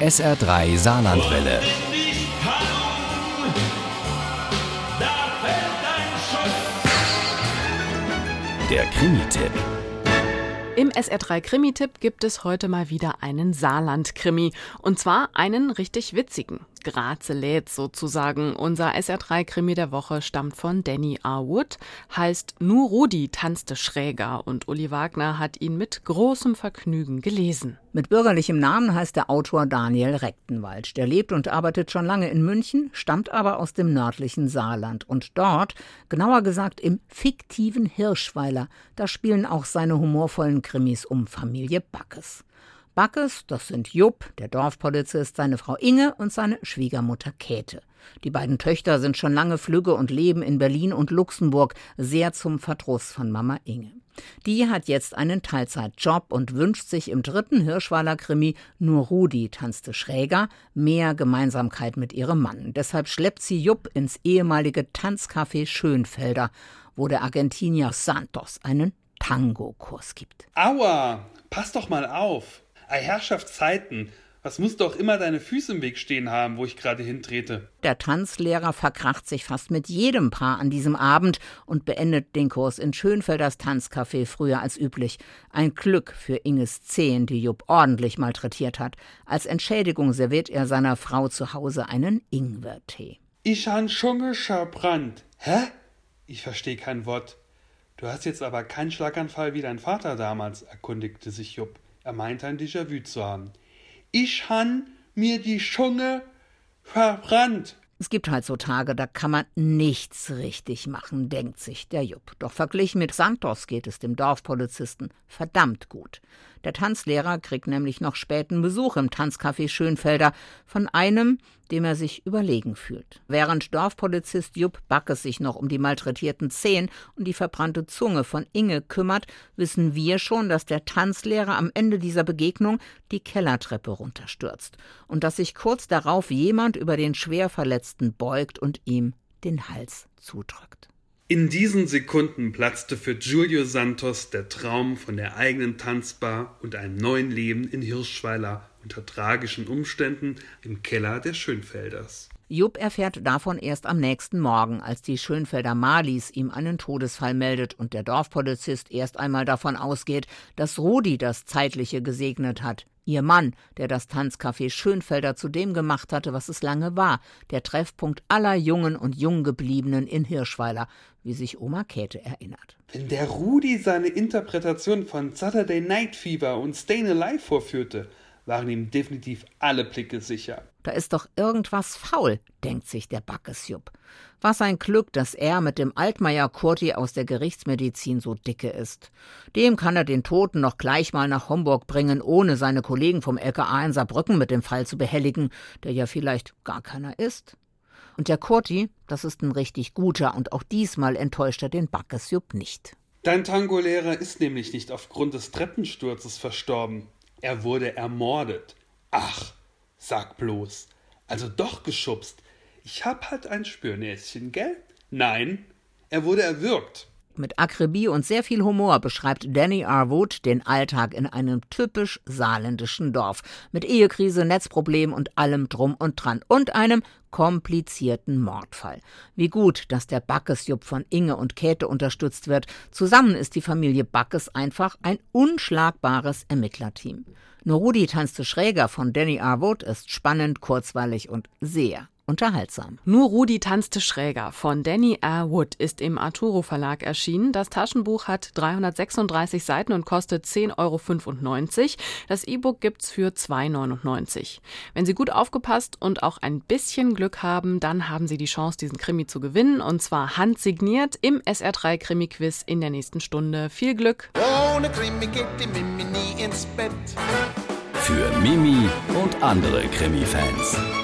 SR3 Saarlandwelle. Der Krimi-Tipp. Im SR3 Krimi-Tipp gibt es heute mal wieder einen Saarland-Krimi. Und zwar einen richtig witzigen. Graze lädt sozusagen. Unser SR3-Krimi der Woche stammt von Danny R. Wood, heißt Nur Rudi tanzte schräger und Uli Wagner hat ihn mit großem Vergnügen gelesen. Mit bürgerlichem Namen heißt der Autor Daniel Rechtenwald. Der lebt und arbeitet schon lange in München, stammt aber aus dem nördlichen Saarland. Und dort, genauer gesagt im fiktiven Hirschweiler, da spielen auch seine humorvollen Krimis um Familie Backes. Backes, das sind Jupp, der Dorfpolizist, seine Frau Inge und seine Schwiegermutter Käthe. Die beiden Töchter sind schon lange flügge und leben in Berlin und Luxemburg, sehr zum Verdruss von Mama Inge. Die hat jetzt einen Teilzeitjob und wünscht sich im dritten Hirschwaler Krimi Nur Rudi tanzte schräger mehr Gemeinsamkeit mit ihrem Mann. Deshalb schleppt sie Jupp ins ehemalige Tanzcafé Schönfelder, wo der Argentinier Santos einen Tango-Kurs gibt. Aua, pass doch mal auf. Ei Herrschaftszeiten, was muss doch immer deine Füße im Weg stehen haben, wo ich gerade hintrete? Der Tanzlehrer verkracht sich fast mit jedem Paar an diesem Abend und beendet den Kurs in Schönfelders Tanzcafé früher als üblich. Ein Glück für Inges Zehen, die Jupp ordentlich malträtiert hat. Als Entschädigung serviert er seiner Frau zu Hause einen Ingwertee. Ich han schon verbrannt. Hä? Ich verstehe kein Wort. Du hast jetzt aber keinen Schlaganfall wie dein Vater damals, erkundigte sich Jupp. Er meinte ein Déjà-vu zu haben. Ich han mir die Schunge verbrannt. Es gibt halt so Tage, da kann man nichts richtig machen, denkt sich der Jupp. Doch verglichen mit Santos geht es dem Dorfpolizisten verdammt gut. Der Tanzlehrer kriegt nämlich noch späten Besuch im Tanzcafé Schönfelder von einem, dem er sich überlegen fühlt. Während Dorfpolizist Jupp Backes sich noch um die malträtierten Zehen und die verbrannte Zunge von Inge kümmert, wissen wir schon, dass der Tanzlehrer am Ende dieser Begegnung die Kellertreppe runterstürzt und dass sich kurz darauf jemand über den Schwerverletzten beugt und ihm den Hals zudrückt. In diesen Sekunden platzte für Giulio Santos der Traum von der eigenen Tanzbar und einem neuen Leben in Hirschweiler unter tragischen Umständen im Keller der Schönfelders. Jupp erfährt davon erst am nächsten Morgen, als die Schönfelder Malis ihm einen Todesfall meldet und der Dorfpolizist erst einmal davon ausgeht, dass Rudi das Zeitliche gesegnet hat. Ihr Mann, der das Tanzcafé Schönfelder zu dem gemacht hatte, was es lange war, der Treffpunkt aller Jungen und Junggebliebenen in Hirschweiler, wie sich Oma Käthe erinnert. Wenn der Rudi seine Interpretation von Saturday Night Fever und Stayin' Alive vorführte, waren ihm definitiv alle Blicke sicher. Da ist doch irgendwas faul, denkt sich der Backesjupp. Was ein Glück, dass er mit dem Altmaier Kurti aus der Gerichtsmedizin so dicke ist. Dem kann er den Toten noch gleich mal nach Homburg bringen, ohne seine Kollegen vom LKA in Saarbrücken mit dem Fall zu behelligen, der ja vielleicht gar keiner ist. Und der Kurti, das ist ein richtig guter und auch diesmal enttäuscht er den Backesjupp nicht. Dein Tango-Lehrer ist nämlich nicht aufgrund des Treppensturzes verstorben. Er wurde ermordet. Ach, Sag bloß. Also doch geschubst. Ich hab halt ein Spürnäschen, gell? Nein, er wurde erwürgt. Mit Akribie und sehr viel Humor beschreibt Danny R. Wood den Alltag in einem typisch saarländischen Dorf. Mit Ehekrise, Netzproblem und allem drum und dran. Und einem komplizierten Mordfall. Wie gut, dass der Backesjupp von Inge und Käthe unterstützt wird. Zusammen ist die Familie Backes einfach ein unschlagbares Ermittlerteam. Nur Rudi tanzte schräger von Danny R. Wood ist spannend, kurzweilig und sehr unterhaltsam. Nur Rudi tanzte schräger von Danny R. Wood ist im Arturo Verlag erschienen. Das Taschenbuch hat 336 Seiten und kostet 10,95 Euro. Das E-Book gibt's für 2,99 Euro. Wenn Sie gut aufgepasst und auch ein bisschen Glück haben, dann haben Sie die Chance, diesen Krimi zu gewinnen und zwar handsigniert im SR3 Krimi Quiz in der nächsten Stunde. Viel Glück! Ohne Krimi geht die Mimi nie ins Bett. Für Mimi und andere Krimi-Fans.